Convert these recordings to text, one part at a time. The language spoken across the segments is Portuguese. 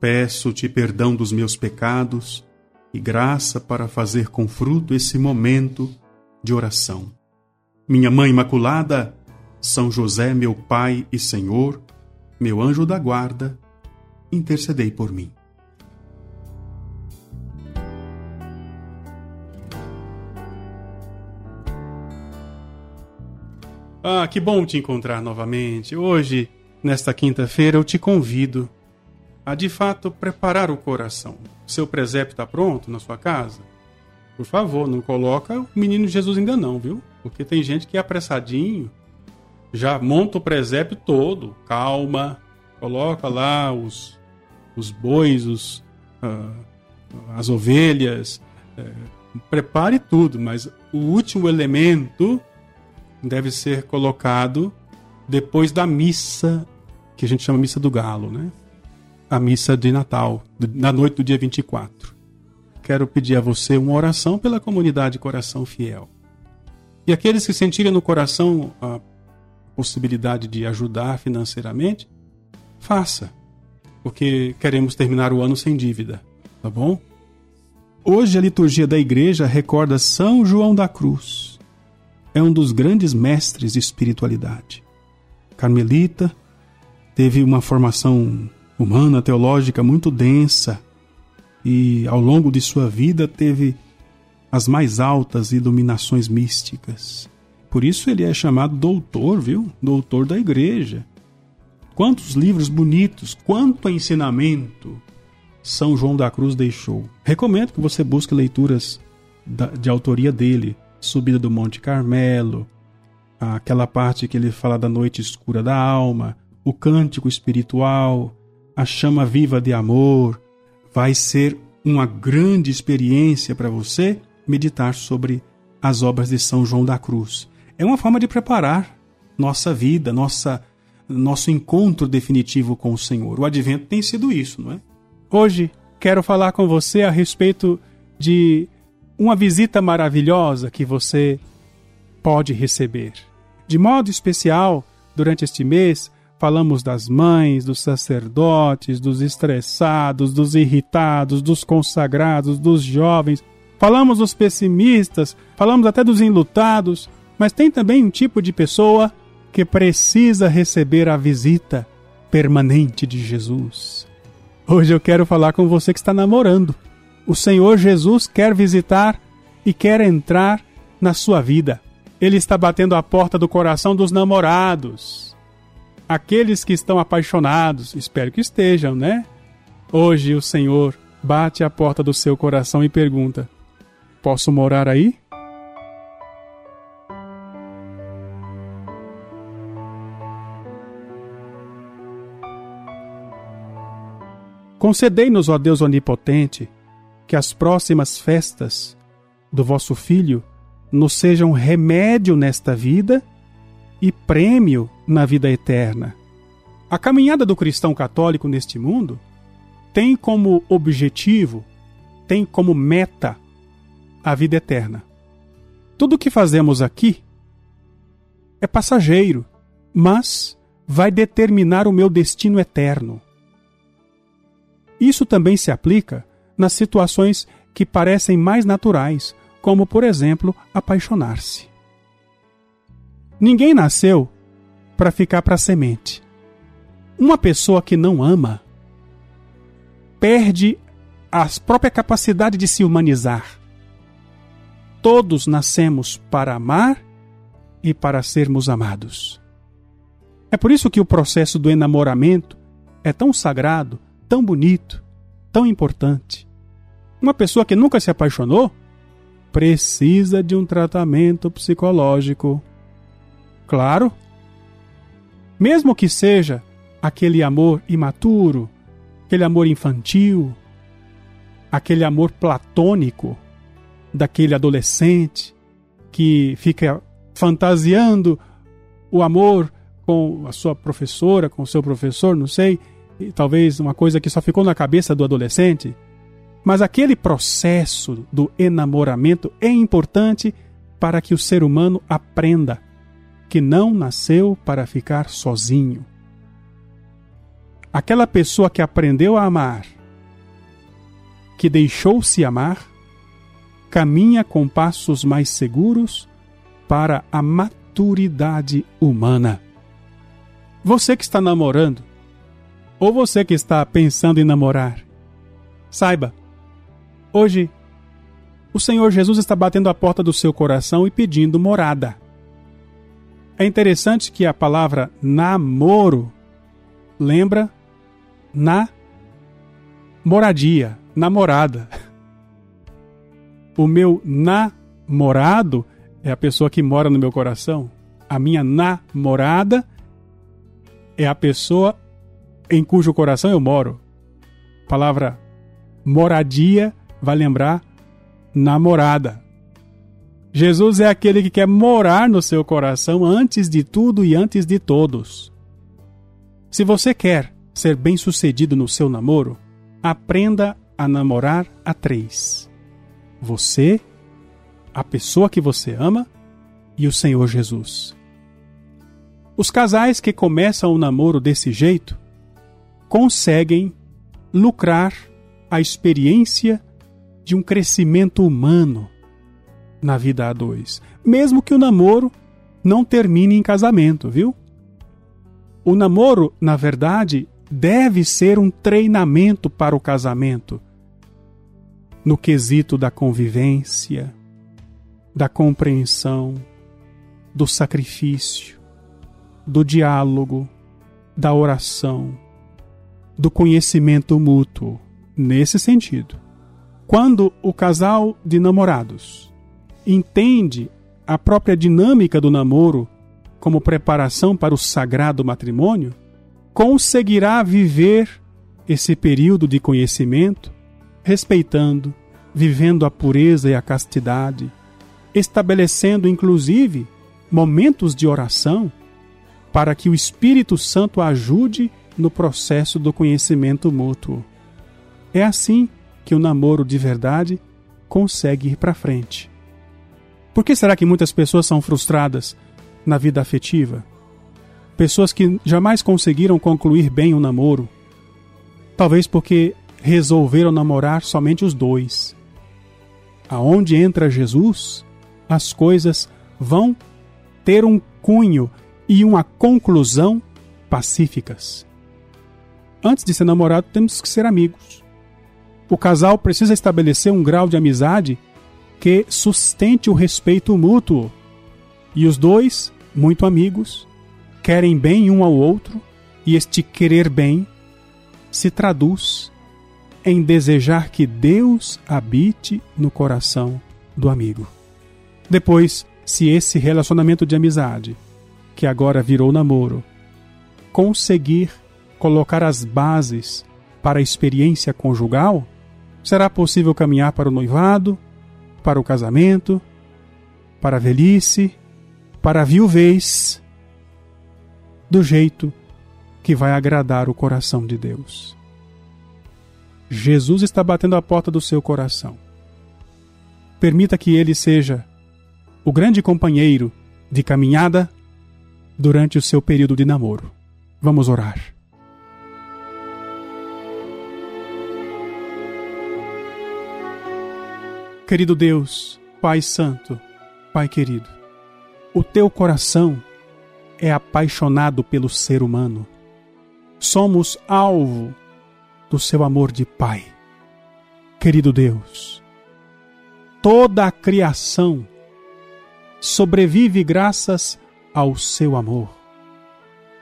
Peço-te perdão dos meus pecados e graça para fazer com fruto esse momento de oração. Minha Mãe Imaculada, São José, meu Pai e Senhor, meu anjo da guarda, intercedei por mim. Ah, que bom te encontrar novamente. Hoje, nesta quinta-feira, eu te convido a de fato preparar o coração. Seu presépio está pronto na sua casa? Por favor, não coloca o menino Jesus ainda não, viu? Porque tem gente que é apressadinho, já monta o presépio todo, calma, coloca lá os, os bois, os, uh, as ovelhas, uh, prepare tudo, mas o último elemento deve ser colocado depois da missa, que a gente chama missa do galo, né? A missa de Natal, na noite do dia 24. Quero pedir a você uma oração pela comunidade Coração Fiel. E aqueles que sentirem no coração a possibilidade de ajudar financeiramente, faça, porque queremos terminar o ano sem dívida, tá bom? Hoje a liturgia da igreja recorda São João da Cruz. É um dos grandes mestres de espiritualidade. Carmelita, teve uma formação humana, teológica muito densa e ao longo de sua vida teve as mais altas iluminações místicas. Por isso ele é chamado doutor, viu? Doutor da igreja. Quantos livros bonitos, quanto ensinamento São João da Cruz deixou. Recomendo que você busque leituras de autoria dele. Subida do Monte Carmelo, aquela parte que ele fala da noite escura da alma, o cântico espiritual, a chama viva de amor. Vai ser uma grande experiência para você meditar sobre as obras de São João da Cruz. É uma forma de preparar nossa vida, nossa nosso encontro definitivo com o Senhor. O advento tem sido isso, não é? Hoje quero falar com você a respeito de uma visita maravilhosa que você pode receber. De modo especial, durante este mês, Falamos das mães, dos sacerdotes, dos estressados, dos irritados, dos consagrados, dos jovens. Falamos dos pessimistas, falamos até dos enlutados, mas tem também um tipo de pessoa que precisa receber a visita permanente de Jesus. Hoje eu quero falar com você que está namorando. O Senhor Jesus quer visitar e quer entrar na sua vida. Ele está batendo a porta do coração dos namorados aqueles que estão apaixonados, espero que estejam, né? Hoje o Senhor bate à porta do seu coração e pergunta: Posso morar aí? Concedei-nos, ó Deus onipotente, que as próximas festas do vosso Filho nos sejam remédio nesta vida e prêmio na vida eterna. A caminhada do cristão católico neste mundo tem como objetivo, tem como meta a vida eterna. Tudo o que fazemos aqui é passageiro, mas vai determinar o meu destino eterno. Isso também se aplica nas situações que parecem mais naturais, como, por exemplo, apaixonar-se. Ninguém nasceu para ficar para semente. Uma pessoa que não ama perde a própria capacidade de se humanizar. Todos nascemos para amar e para sermos amados. É por isso que o processo do enamoramento é tão sagrado, tão bonito, tão importante. Uma pessoa que nunca se apaixonou precisa de um tratamento psicológico Claro. Mesmo que seja aquele amor imaturo, aquele amor infantil, aquele amor platônico daquele adolescente que fica fantasiando o amor com a sua professora, com o seu professor, não sei, talvez uma coisa que só ficou na cabeça do adolescente. Mas aquele processo do enamoramento é importante para que o ser humano aprenda que não nasceu para ficar sozinho. Aquela pessoa que aprendeu a amar, que deixou-se amar, caminha com passos mais seguros para a maturidade humana. Você que está namorando, ou você que está pensando em namorar, saiba, hoje o Senhor Jesus está batendo a porta do seu coração e pedindo morada. É interessante que a palavra namoro lembra na moradia, namorada. O meu namorado é a pessoa que mora no meu coração. A minha namorada é a pessoa em cujo coração eu moro. A palavra moradia vai lembrar namorada. Jesus é aquele que quer morar no seu coração antes de tudo e antes de todos. Se você quer ser bem-sucedido no seu namoro, aprenda a namorar a três: você, a pessoa que você ama e o Senhor Jesus. Os casais que começam o namoro desse jeito conseguem lucrar a experiência de um crescimento humano na vida a dois, mesmo que o namoro não termine em casamento, viu? O namoro, na verdade, deve ser um treinamento para o casamento, no quesito da convivência, da compreensão, do sacrifício, do diálogo, da oração, do conhecimento mútuo, nesse sentido. Quando o casal de namorados entende a própria dinâmica do namoro como preparação para o sagrado matrimônio, conseguirá viver esse período de conhecimento respeitando, vivendo a pureza e a castidade, estabelecendo inclusive momentos de oração para que o Espírito Santo ajude no processo do conhecimento mútuo. É assim que o namoro de verdade consegue ir para frente. Por que será que muitas pessoas são frustradas na vida afetiva? Pessoas que jamais conseguiram concluir bem o namoro. Talvez porque resolveram namorar somente os dois. Aonde entra Jesus, as coisas vão ter um cunho e uma conclusão pacíficas. Antes de ser namorado, temos que ser amigos. O casal precisa estabelecer um grau de amizade que sustente o respeito mútuo. E os dois, muito amigos, querem bem um ao outro, e este querer bem se traduz em desejar que Deus habite no coração do amigo. Depois, se esse relacionamento de amizade que agora virou namoro, conseguir colocar as bases para a experiência conjugal, será possível caminhar para o noivado, para o casamento, para a velhice, para a viuvez, do jeito que vai agradar o coração de Deus. Jesus está batendo a porta do seu coração. Permita que ele seja o grande companheiro de caminhada durante o seu período de namoro. Vamos orar. Querido Deus, Pai Santo, Pai querido, o teu coração é apaixonado pelo ser humano. Somos alvo do seu amor de Pai. Querido Deus, toda a criação sobrevive graças ao seu amor.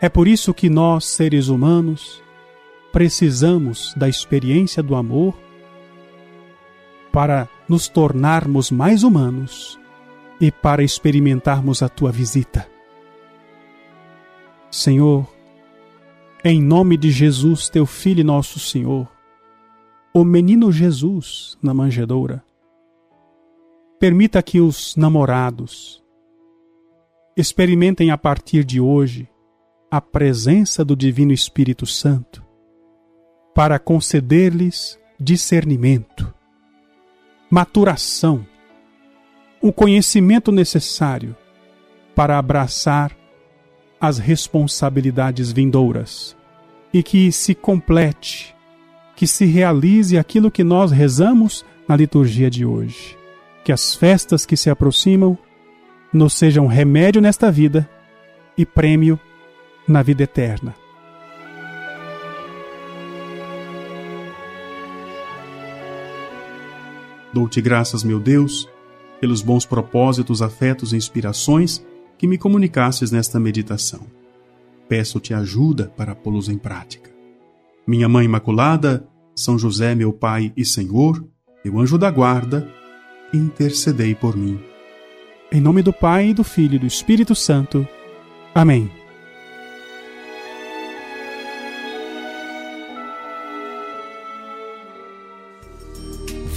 É por isso que nós, seres humanos, precisamos da experiência do amor para nos tornarmos mais humanos e para experimentarmos a tua visita. Senhor, em nome de Jesus, teu Filho e nosso Senhor, o menino Jesus na manjedoura. Permita que os namorados experimentem a partir de hoje a presença do Divino Espírito Santo para conceder-lhes discernimento, maturação, o conhecimento necessário para abraçar as responsabilidades vindouras e que se complete, que se realize aquilo que nós rezamos na liturgia de hoje. Que as festas que se aproximam nos sejam remédio nesta vida e prêmio na vida eterna. Dou-te graças, meu Deus, pelos bons propósitos, afetos e inspirações que me comunicasses nesta meditação. Peço-te ajuda para pô-los em prática. Minha Mãe Imaculada, São José, meu Pai e Senhor, meu anjo da guarda, intercedei por mim. Em nome do Pai, do Filho e do Espírito Santo. Amém.